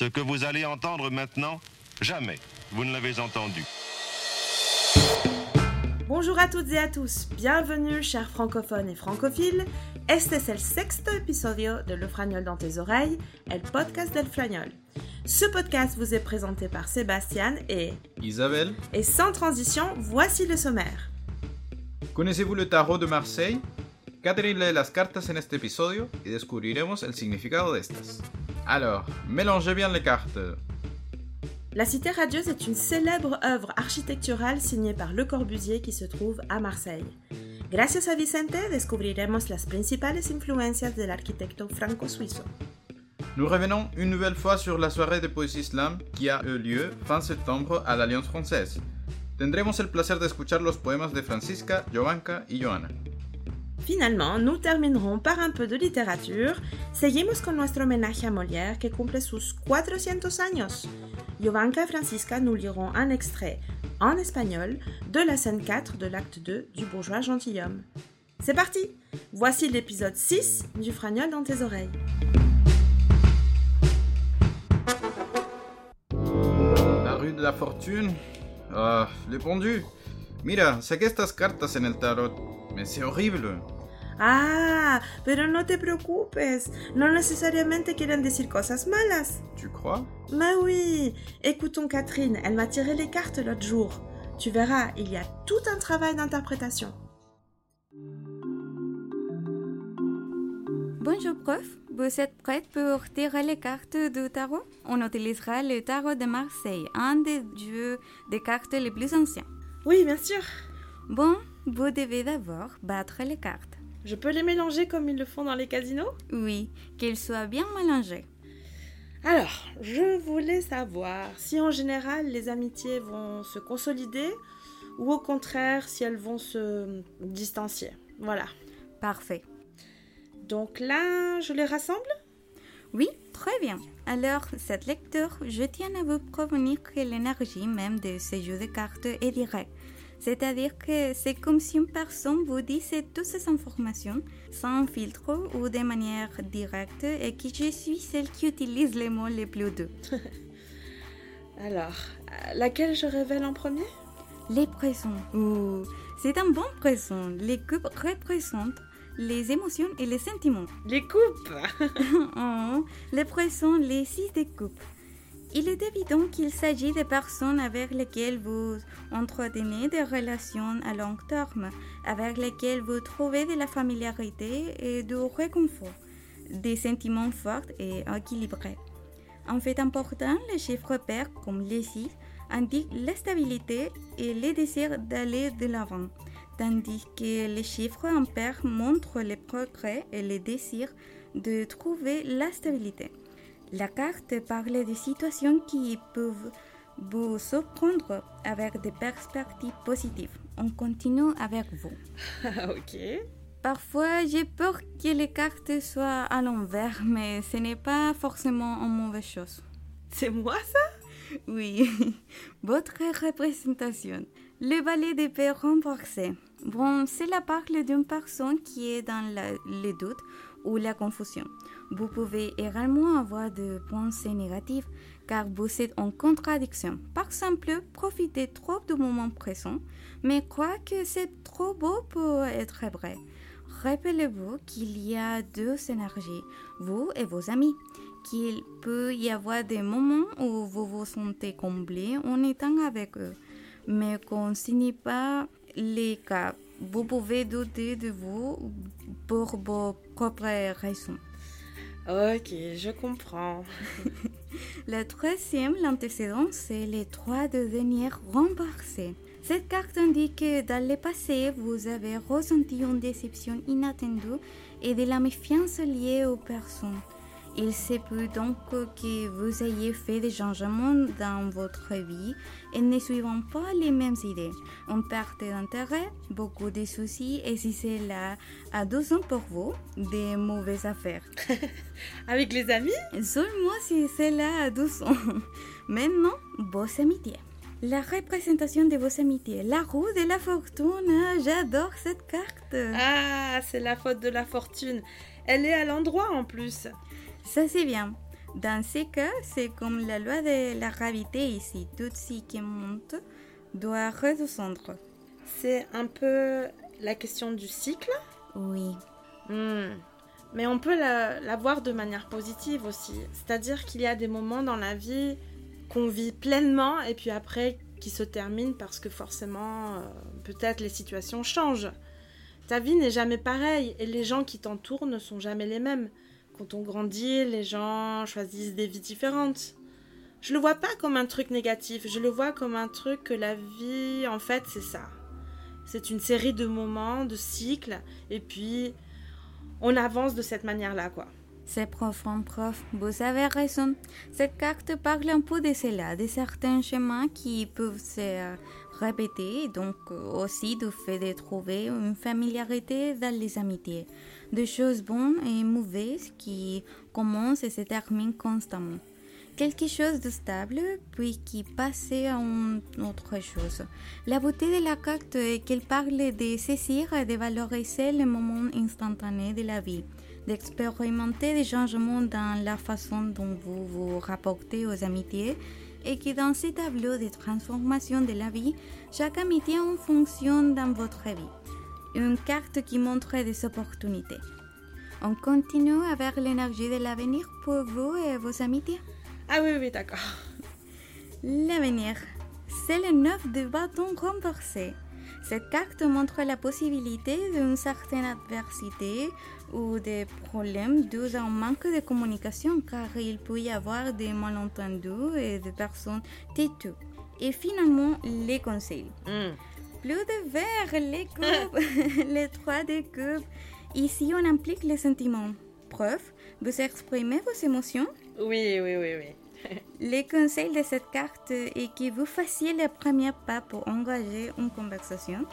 Ce que vous allez entendre maintenant, jamais vous ne l'avez entendu. Bonjour à toutes et à tous, bienvenue chers francophones et francophiles. Este es el sexto episodio de Le Fragnol dans tes oreilles, el podcast del Fragnol. Ce podcast vous est présenté par Sébastien et Isabelle, et sans transition, voici le sommaire. ¿connaissez-vous le tarot de Marseille? Catherine lee las cartas en este episodio y descubriremos el significado de estas. Alors, mélangez bien les cartes. La Cité radieuse est une célèbre œuvre architecturale signée par Le Corbusier qui se trouve à Marseille. Gracias a Vicente descubriremos las principales influencias del arquitecto franco-suizo. Nous revenons une nouvelle fois sur la soirée de poésie slam qui a eu lieu fin septembre à l'Alliance française. Tendremos el placer de escuchar los poemas de Francisca, Jovanka y Joana. Finalement, nous terminerons par un peu de littérature. Seguimos con nuestro homenaje a Molière qui cumple sus 400 años. Jovanka et Francisca nous liront un extrait en espagnol de la scène 4 de l'acte 2 du bourgeois gentilhomme. C'est parti Voici l'épisode 6 du Fragnol dans tes oreilles. La rue de la fortune? Ah, le pendu. Mira, saqué estas cartas en el tarot. Mais c'est horrible. Ah, pero no te preocupes, no necesariamente quieren decir cosas malas. Tu crois? Mais oui, écoutons Catherine, elle m'a tiré les cartes l'autre jour. Tu verras, il y a tout un travail d'interprétation. Bonjour prof, vous êtes prête pour tirer les cartes du tarot? On utilisera le tarot de Marseille, un des jeux de cartes les plus anciens. Oui, bien sûr. Bon, vous devez d'abord battre les cartes. Je peux les mélanger comme ils le font dans les casinos Oui, qu'ils soient bien mélangés. Alors, je voulais savoir si en général les amitiés vont se consolider ou au contraire si elles vont se distancier. Voilà. Parfait. Donc là, je les rassemble? Oui, très bien. Alors, cette lecture, je tiens à vous prévenir que l'énergie même de ce jeu de cartes est directe. C'est-à-dire que c'est comme si une personne vous disait toutes ces informations sans filtre ou de manière directe et que je suis celle qui utilise les mots les plus doux. Alors, laquelle je révèle en premier? Les présents. C'est un bon présent. Les coupes représentent les émotions et les sentiments. Les coupes? Oh, les présents, les six des coupes. Il est évident qu'il s'agit de personnes avec lesquelles vous entretenez des relations à long terme, avec lesquelles vous trouvez de la familiarité et du réconfort, des sentiments forts et équilibrés. En fait important, les chiffres pairs comme les 6 indiquent la stabilité et le désir d'aller de l'avant, tandis que les chiffres impairs montrent les progrès et le désir de trouver la stabilité. La carte parle de situations qui peuvent vous surprendre avec des perspectives positives. On continue avec vous. ok. Parfois, j'ai peur que les cartes soient à l'envers, mais ce n'est pas forcément une mauvaise chose. C'est moi ça? Oui, votre représentation. Le valet d'épée renversé. Bon, cela parle d'une personne qui est dans la- le doute ou la confusion. Vous pouvez également avoir des pensées négatives car vous êtes en contradiction. Par exemple, profitez trop du moment présent, mais croyez que c'est trop beau pour être vrai. Rappelez-vous qu'il y a deux énergies, vous et vos amis, qu'il peut y avoir des moments où vous vous sentez comblé en étant avec eux, mais qu'on ce n'est pas les cas. Vous pouvez douter de vous pour vos propres raisons. Ok, je comprends. Le troisième, l'antécédent, c'est les trois de venir renversés. Cette carte indique que dans le passé, vous avez ressenti une déception inattendue et de la méfiance liée aux personnes. Il se peut donc que vous ayez fait des changements dans votre vie et ne suivant pas les mêmes idées. Une perte d'intérêt, beaucoup de soucis et si c'est là à 12 ans pour vous, des mauvaises affaires. Avec les amis? Seulement si c'est là à 12 ans. Maintenant, vos amitiés. La représentation de vos amitiés. La roue de la fortune. J'adore cette carte. Ah, c'est la faute de la fortune. Elle est à l'endroit en plus. Ça c'est bien. Dans ces cas, c'est comme la loi de la gravité ici. Tout ce qui monte doit redescendre. C'est un peu la question du cycle Oui. Hmm. Mais on peut la, la voir de manière positive aussi. C'est-à-dire qu'il y a des moments dans la vie qu'on vit pleinement et puis après qui se terminent parce que forcément, euh, peut-être les situations changent. Ta vie n'est jamais pareille et les gens qui t'entourent ne sont jamais les mêmes. Quand on grandit, les gens choisissent des vies différentes. Je le vois pas comme un truc négatif, je le vois comme un truc que la vie, en fait, c'est ça. C'est une série de moments, de cycles, et puis on avance de cette manière-là, quoi. C'est profond, prof. Vous avez raison. Cette carte parle un peu de cela, de certains schémas qui peuvent se répéter, donc euh, aussi du fait de trouver une familiarité dans les amitiés, de choses bonnes et mauvaises qui commencent et se terminent constamment. Quelque chose de stable, puis qui passe à une autre chose. La beauté de la carte est qu'elle parle de saisir et de valoriser le moment instantané de la vie d'expérimenter des changements dans la façon dont vous vous rapportez aux amitiés et que dans ces tableaux de transformation de la vie, chaque amitié en fonctionne dans votre vie. Une carte qui montre des opportunités. On continue avec l'énergie de l'avenir pour vous et vos amitiés. Ah oui, oui, d'accord. L'avenir, c'est le neuf de bâton renversé. Cette carte montre la possibilité d'une certaine adversité ou des problèmes dus à un manque de communication car il peut y avoir des malentendus et des personnes têtues. Et finalement, les conseils. Hmm. Plus de verre, les cubes, les trois des cubes. Ici, on implique les sentiments. Preuve, vous exprimez vos émotions? Oui, oui, oui, oui. Le conseil de cette carte est que vous fassiez le premier pas pour engager une conversation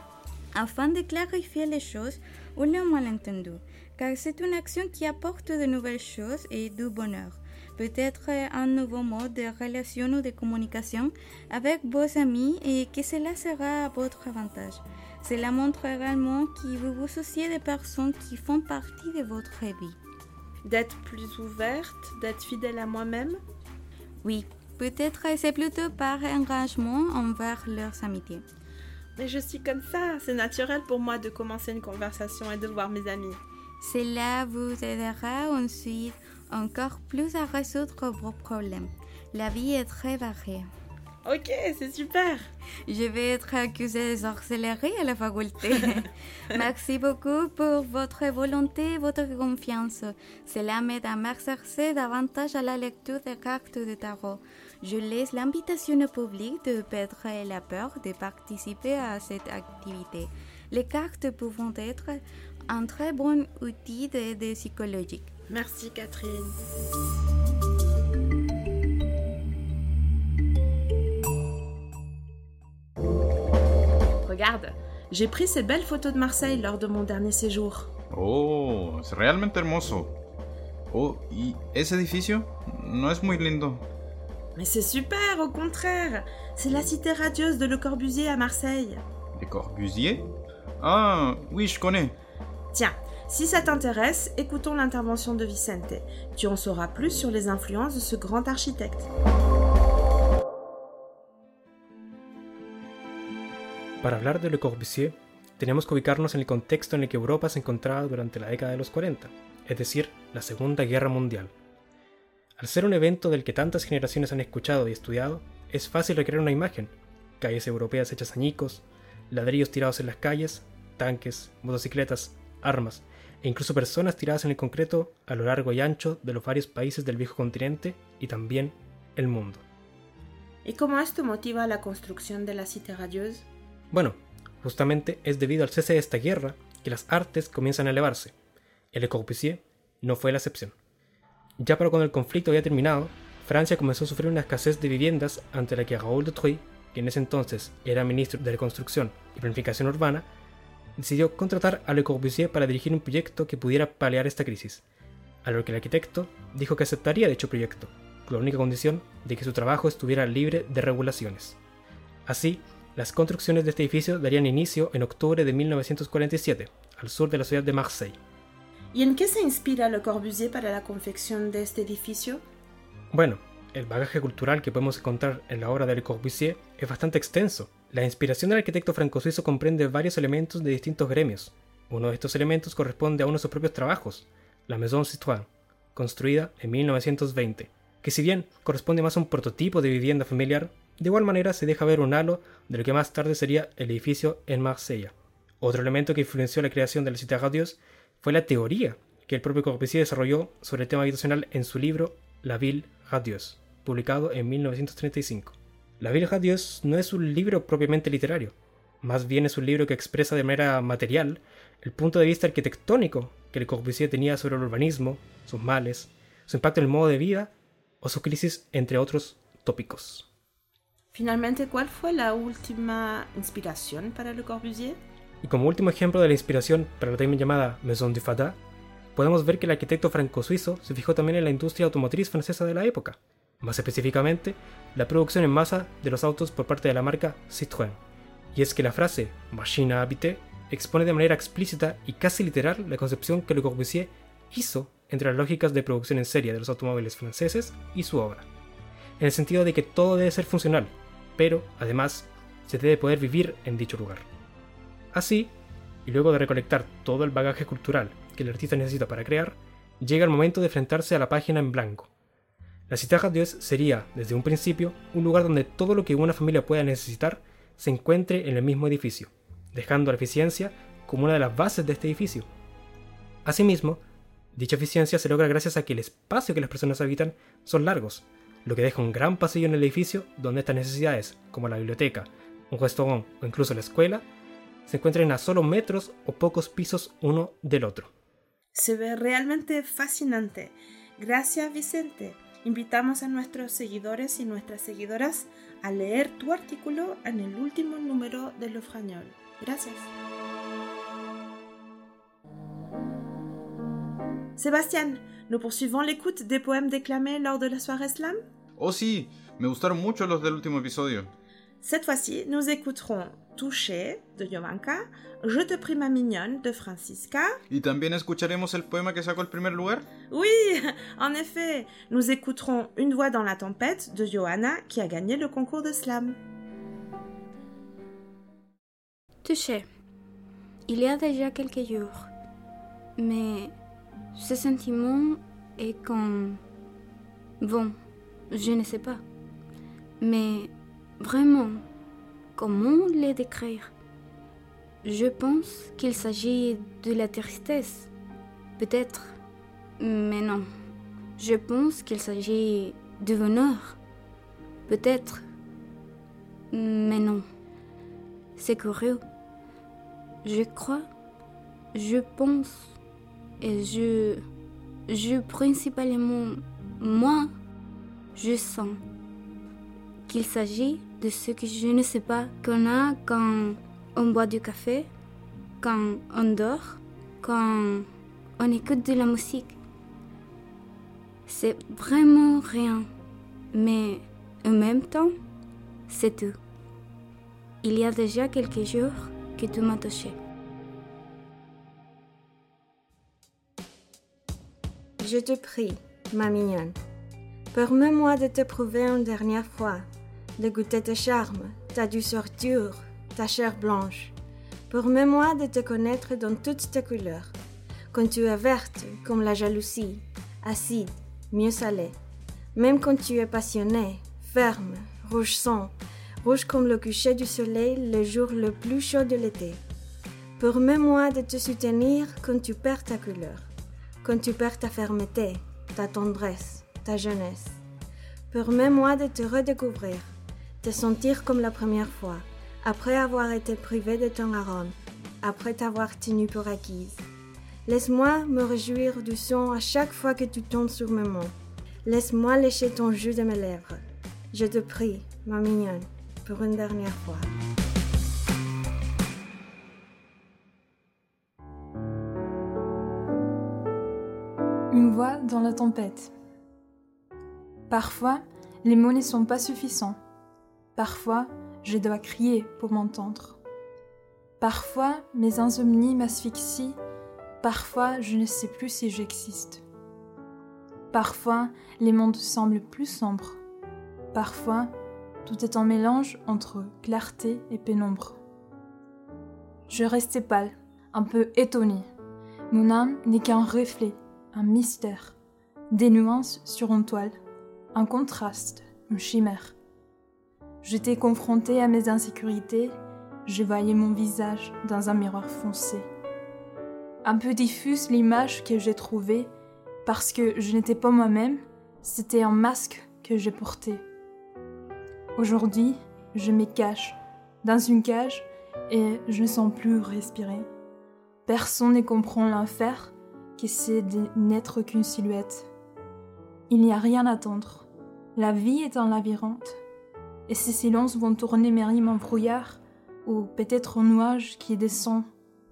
afin de clarifier les choses ou les malentendus, car c'est une action qui apporte de nouvelles choses et du bonheur. Peut-être un nouveau mode de relation ou de communication avec vos amis et que cela sera à votre avantage. Cela montre également que vous vous souciez des personnes qui font partie de votre vie. D'être plus ouverte, d'être fidèle à moi-même? Oui, peut-être c'est plutôt par engagement envers leurs amitiés. Mais je suis comme ça, c'est naturel pour moi de commencer une conversation et de voir mes amis. Cela vous aidera ensuite encore plus à résoudre vos problèmes. La vie est très variée. Ok, c'est super. Je vais être accusée de sorcellerie à la faculté. Merci beaucoup pour votre volonté et votre confiance. Cela m'aide à m'exercer davantage à la lecture des cartes de tarot. Je laisse l'invitation au public de perdre la peur de participer à cette activité. Les cartes pouvant être un très bon outil d'aide psychologique. Merci Catherine. Regarde, j'ai pris ces belles photos de Marseille lors de mon dernier séjour. Oh, es realmente hermoso. Oh, ¿y ese edificio? No es muy lindo. Mais c'est super, au contraire. C'est la cité radieuse de Le Corbusier à Marseille. ¿De Corbusier? Ah, oui, je connais. Tiens, si ça t'intéresse, écoutons l'intervention de Vicente. Tu en sauras plus sur les influences de ce grand architecte. Para hablar de Le Corbusier, tenemos que ubicarnos en el contexto en el que Europa se encontraba durante la década de los 40, es decir, la Segunda Guerra Mundial. Al ser un evento del que tantas generaciones han escuchado y estudiado, es fácil recrear una imagen, calles europeas hechas añicos, ladrillos tirados en las calles, tanques, motocicletas, armas e incluso personas tiradas en el concreto a lo largo y ancho de los varios países del viejo continente y también el mundo. ¿Y cómo esto motiva la construcción de la cité radieuse? Bueno, justamente es debido al cese de esta guerra que las artes comienzan a elevarse. El Le Corbusier no fue la excepción. Ya para cuando el conflicto había terminado, Francia comenzó a sufrir una escasez de viviendas ante la que Raoul de Troyes, que en ese entonces era ministro de Reconstrucción y Planificación Urbana, decidió contratar a Le Corbusier para dirigir un proyecto que pudiera paliar esta crisis, a lo que el arquitecto dijo que aceptaría dicho proyecto, con la única condición de que su trabajo estuviera libre de regulaciones. Así, las construcciones de este edificio darían inicio en octubre de 1947, al sur de la ciudad de Marseille. ¿Y en qué se inspira Le Corbusier para la confección de este edificio? Bueno, el bagaje cultural que podemos encontrar en la obra de Le Corbusier es bastante extenso. La inspiración del arquitecto franco-suizo comprende varios elementos de distintos gremios. Uno de estos elementos corresponde a uno de sus propios trabajos, la Maison Citroën, construida en 1920, que si bien corresponde más a un prototipo de vivienda familiar, de igual manera se deja ver un halo de lo que más tarde sería el edificio en Marsella. Otro elemento que influenció la creación de la Cité Radios fue la teoría que el propio Corbusier desarrolló sobre el tema habitacional en su libro La Ville Radieuse, publicado en 1935. La Ville Radieuse no es un libro propiamente literario, más bien es un libro que expresa de manera material el punto de vista arquitectónico que Le Corbusier tenía sobre el urbanismo, sus males, su impacto en el modo de vida o su crisis, entre otros tópicos. Finalmente, ¿cuál fue la última inspiración para Le Corbusier? Y como último ejemplo de la inspiración para la también llamada Maison du Fada, podemos ver que el arquitecto franco-suizo se fijó también en la industria automotriz francesa de la época, más específicamente la producción en masa de los autos por parte de la marca Citroën. Y es que la frase machine à habiter expone de manera explícita y casi literal la concepción que Le Corbusier hizo entre las lógicas de producción en serie de los automóviles franceses y su obra, en el sentido de que todo debe ser funcional, pero además se debe poder vivir en dicho lugar. Así, y luego de recolectar todo el bagaje cultural que el artista necesita para crear, llega el momento de enfrentarse a la página en blanco. La Cité Dios sería, desde un principio, un lugar donde todo lo que una familia pueda necesitar se encuentre en el mismo edificio, dejando la eficiencia como una de las bases de este edificio. Asimismo, dicha eficiencia se logra gracias a que el espacio que las personas habitan son largos, lo que deja un gran pasillo en el edificio donde estas necesidades, como la biblioteca, un restaurante o incluso la escuela, se encuentran a solo metros o pocos pisos uno del otro. Se ve realmente fascinante. Gracias Vicente. Invitamos a nuestros seguidores y nuestras seguidoras a leer tu artículo en el último número de Le Fragnol. Gracias. Sébastien, nous poursuivons l'écoute des poèmes déclamés lors de la soirée slam Oh sí, me gustaron mucho los del último episodio. Cette fois-ci, nous écouterons Touché de Jovanka, Je te prie ma mignonne de Francisca. ¿Y también escucharemos el poema que sacó el primer lugar? Oui, en effet, nous écouterons Une voix dans la tempête de Johanna qui a gagné le concours de slam. Touché. Il y a déjà quelques jours. Mais ce sentiment est comme... Bon, je ne sais pas. Mais vraiment, comment les décrire? Je pense qu'il s'agit de la tristesse. Peut-être. Mais non. Je pense qu'il s'agit de bonheur. Peut-être. Mais non. C'est curieux. Je crois. Je pense. Et je. Je principalement. Moi. Je sens qu'il s'agit de ce que je ne sais pas qu'on a quand on boit du café, quand on dort, quand on écoute de la musique. C'est vraiment rien, mais en même temps, c'est tout. Il y a déjà quelques jours que tu m'as touché. Je te prie, ma mignonne, permets-moi de te prouver une dernière fois, de goûter tes charmes, ta douceur dure, ta chair blanche. Permets-moi de te connaître dans toutes tes couleurs, quand tu es verte comme la jalousie, acide, mieux salée, même quand tu es passionnée, ferme, rouge sang, rouge comme le coucher du soleil le jour le plus chaud de l'été. Permets-moi de te soutenir quand tu perds ta couleur, quand tu perds ta fermeté, ta tendresse, ta jeunesse. Permets-moi de te redécouvrir, te sentir comme la première fois, après avoir été privé de ton arôme, après t'avoir tenue pour acquise. Laisse-moi me réjouir du son à chaque fois que tu tombes sur mes mots. Laisse-moi lécher ton jus de mes lèvres. Je te prie, ma mignonne, pour une dernière fois. Une voix dans la tempête. Parfois, les mots ne sont pas suffisants. Parfois, je dois crier pour m'entendre. Parfois, mes insomnies m'asphyxient. Parfois, je ne sais plus si j'existe. Parfois, les mondes semblent plus sombres. Parfois, tout est en mélange entre clarté et pénombre. Je restais pâle, un peu étonné. Mon âme n'est qu'un reflet, un mystère, des nuances sur une toile, un contraste, une chimère. J'étais confronté à mes insécurités, je voyais mon visage dans un miroir foncé. Un peu diffuse l'image que j'ai trouvée, parce que je n'étais pas moi-même, c'était un masque que j'ai porté. Aujourd'hui, je me cache dans une cage et je ne sens plus respirer. Personne ne comprend l'enfer, que c'est de n'être qu'une silhouette. Il n'y a rien à attendre. La vie est un labyrinthe. Et ces silences vont tourner mes rimes en brouillard, ou peut-être en nuage qui descend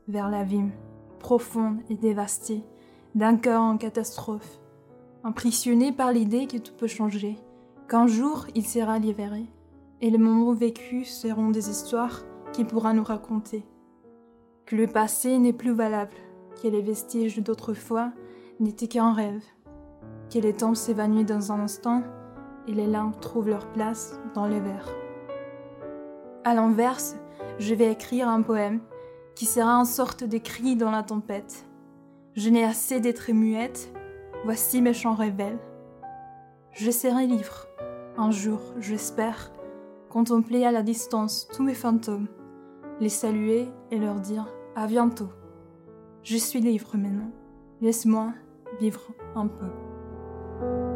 vers l'abîme, profonde et dévastée, d'un cœur en catastrophe, impressionné par l'idée que tout peut changer, qu'un jour il sera libéré, et les moments vécus seront des histoires qu'il pourra nous raconter. Que le passé n'est plus valable, que les vestiges d'autrefois n'étaient qu'un rêve, que les temps s'évanouissent dans un instant et les langues trouvent leur place dans les vers. À l'inverse, je vais écrire un poème qui sera une sorte de cri dans la tempête. Je n'ai assez d'être muette, voici mes chants révèlent. Je serai libre, un jour, j'espère, contempler à la distance tous mes fantômes, les saluer et leur dire à bientôt. Je suis libre maintenant. Laisse-moi vivre un peu.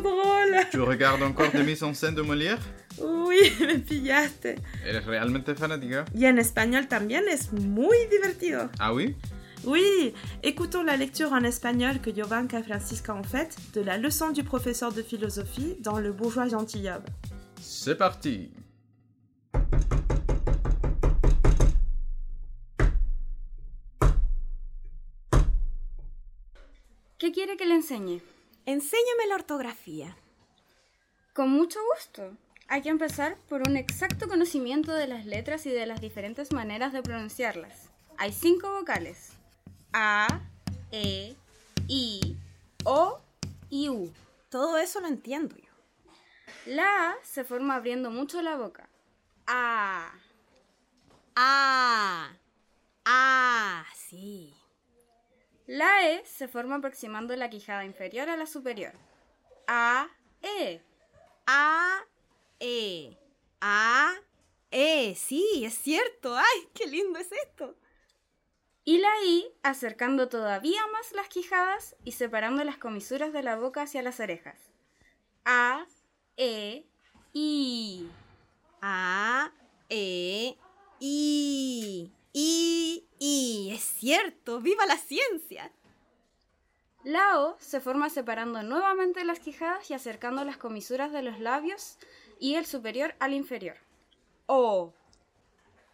Trop drôle. Tu regardes encore des mises en scène de Molière? Oui, me pillaste. Eres realmente fanática? Y en español también es muy divertido. Ah oui? Oui, écoutons la lecture en espagnol que Jovanka Francisca ont faite de la leçon du professeur de philosophie dans Le bourgeois gentilhomme. C'est parti ¿Qué quiere que le enseñe? Enséñame la ortografía. Con mucho gusto. Hay que empezar por un exacto conocimiento de las letras y de las diferentes maneras de pronunciarlas. Hay cinco vocales. A, E, I, O y U. Todo eso lo entiendo yo. La A se forma abriendo mucho la boca. A. Ah. Ah, sí. La E se forma aproximando la quijada inferior a la superior. A, E. A, E. A, E. Sí, es cierto. ¡Ay, qué lindo es esto! Y la I acercando todavía más las quijadas y separando las comisuras de la boca hacia las orejas. A, E, I. A, E, I. I, I. Es cierto. ¡Viva la ciencia! La O se forma separando nuevamente las quijadas y acercando las comisuras de los labios y el superior al inferior. O.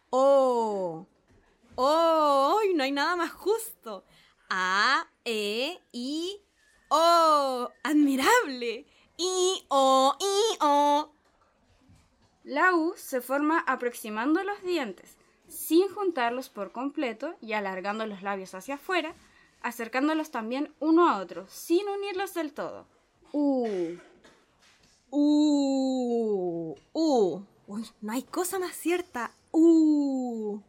O. Oh, ¡ay, no hay nada más justo! A, E, I, O. ¡Admirable! I, O, I, O. La U se forma aproximando los dientes, sin juntarlos por completo y alargando los labios hacia afuera, acercándolos también uno a otro, sin unirlos del todo. U. U. U. Uy, no hay cosa más cierta. U.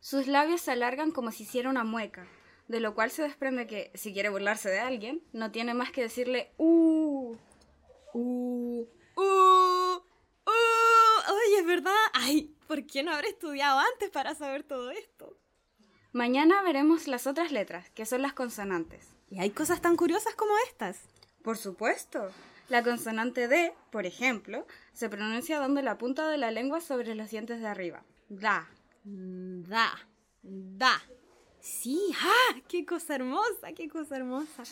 Sus labios se alargan como si hiciera una mueca, de lo cual se desprende que, si quiere burlarse de alguien, no tiene más que decirle U. U. U. Uh, Oye, es verdad. Ay, ¿por qué no habré estudiado antes para saber todo esto? Mañana veremos las otras letras, que son las consonantes. ¿Y hay cosas tan curiosas como estas? Por supuesto. La consonante D, por ejemplo, se pronuncia dando la punta de la lengua sobre los dientes de arriba. Da. Da. Da. Sí, ¡ah! ¡Qué cosa hermosa! ¡Qué cosa hermosa!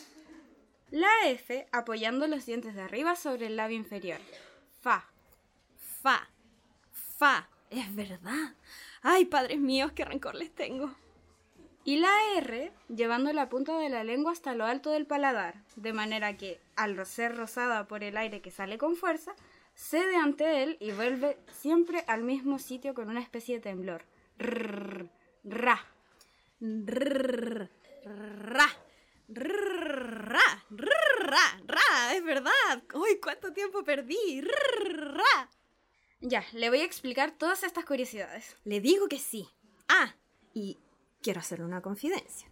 La F apoyando los dientes de arriba sobre el labio inferior. Fa. Fa. Fa. Es verdad. Ay, padres míos, qué rencor les tengo. y la R llevando la punta de la lengua hasta lo alto del paladar, de manera que, al ser rozada por el aire que sale con fuerza, cede ante él y vuelve siempre al mismo sitio con una especie de temblor. Rrr, ra. Rrr, ra. Rrr, ra. Ra. Es verdad. ¡Uy, cuánto tiempo perdí! Ra. Ya, le voy a explicar todas estas curiosidades. Le digo que sí. Ah, y quiero hacerle una confidencia.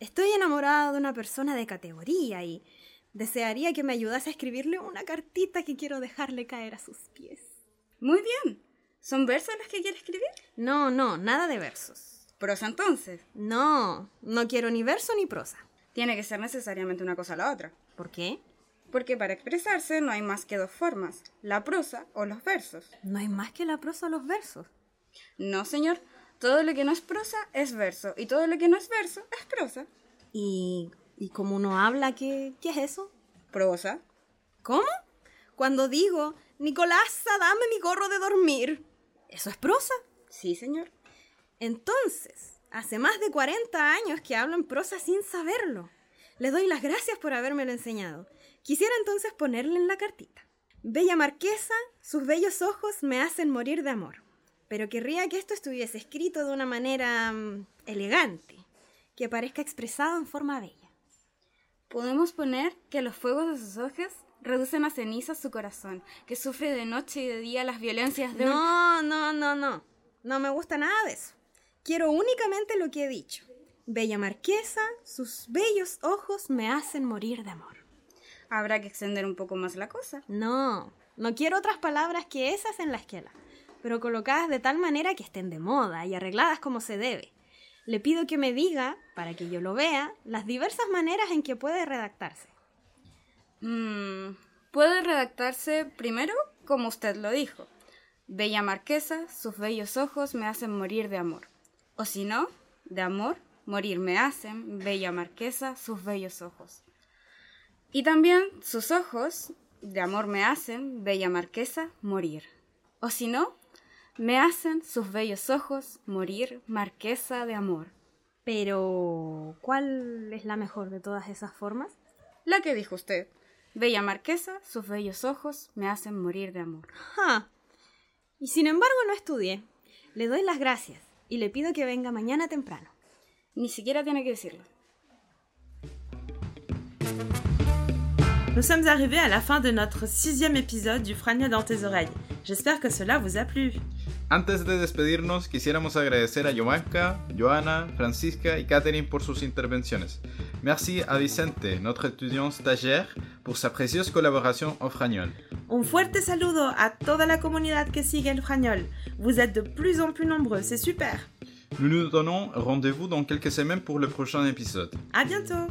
Estoy enamorada de una persona de categoría y desearía que me ayudase a escribirle una cartita que quiero dejarle caer a sus pies. Muy bien. ¿Son versos los que quiere escribir? No, no, nada de versos. ¿Prosa entonces? No, no quiero ni verso ni prosa. Tiene que ser necesariamente una cosa o la otra. ¿Por qué? Porque para expresarse no hay más que dos formas, la prosa o los versos. ¿No hay más que la prosa o los versos? No, señor. Todo lo que no es prosa es verso y todo lo que no es verso es prosa. ¿Y, y como uno habla, ¿qué, qué es eso? Prosa. ¿Cómo? Cuando digo, Nicolás, dame mi gorro de dormir. ¿Eso es prosa? Sí, señor. Entonces, hace más de 40 años que hablo en prosa sin saberlo. Le doy las gracias por habérmelo enseñado. Quisiera entonces ponerle en la cartita. Bella marquesa, sus bellos ojos me hacen morir de amor. Pero querría que esto estuviese escrito de una manera mm, elegante, que parezca expresado en forma bella. Podemos poner que los fuegos de sus ojos reducen a cenizas su corazón, que sufre de noche y de día las violencias de un... No, no, no, no. No me gusta nada de eso. Quiero únicamente lo que he dicho. Bella marquesa, sus bellos ojos me hacen morir de amor. Habrá que extender un poco más la cosa. No, no quiero otras palabras que esas en la esquela, pero colocadas de tal manera que estén de moda y arregladas como se debe. Le pido que me diga, para que yo lo vea, las diversas maneras en que puede redactarse. Mm, puede redactarse primero como usted lo dijo. Bella marquesa, sus bellos ojos me hacen morir de amor. O si no, de amor, morir me hacen, bella marquesa, sus bellos ojos. Y también sus ojos, de amor me hacen, bella marquesa, morir. O si no, me hacen sus bellos ojos morir, marquesa de amor. Pero, ¿cuál es la mejor de todas esas formas? La que dijo usted. Bella marquesa, sus bellos ojos me hacen morir de amor. ¡Ja! Y sin embargo no estudié. Le doy las gracias y le pido que venga mañana temprano. Ni siquiera tiene que decirlo. Nous sommes arrivés à la fin de notre sixième épisode du Fragna dans tes oreilles. J'espère que cela vous a plu. Antes de despedirnos, quisiéramos agradecer a Yomanka, Joana, Francisca y Catherine por sus intervenciones. Merci à Vicente, notre étudiant stagiaire, pour sa précieuse collaboration en fragnol. Un fuerte saludo a toda la comunidad que sigue el Fragnol. Vous êtes de plus en plus nombreux, c'est super. Nous nous donnons rendez-vous dans quelques semaines pour le prochain épisode. À bientôt!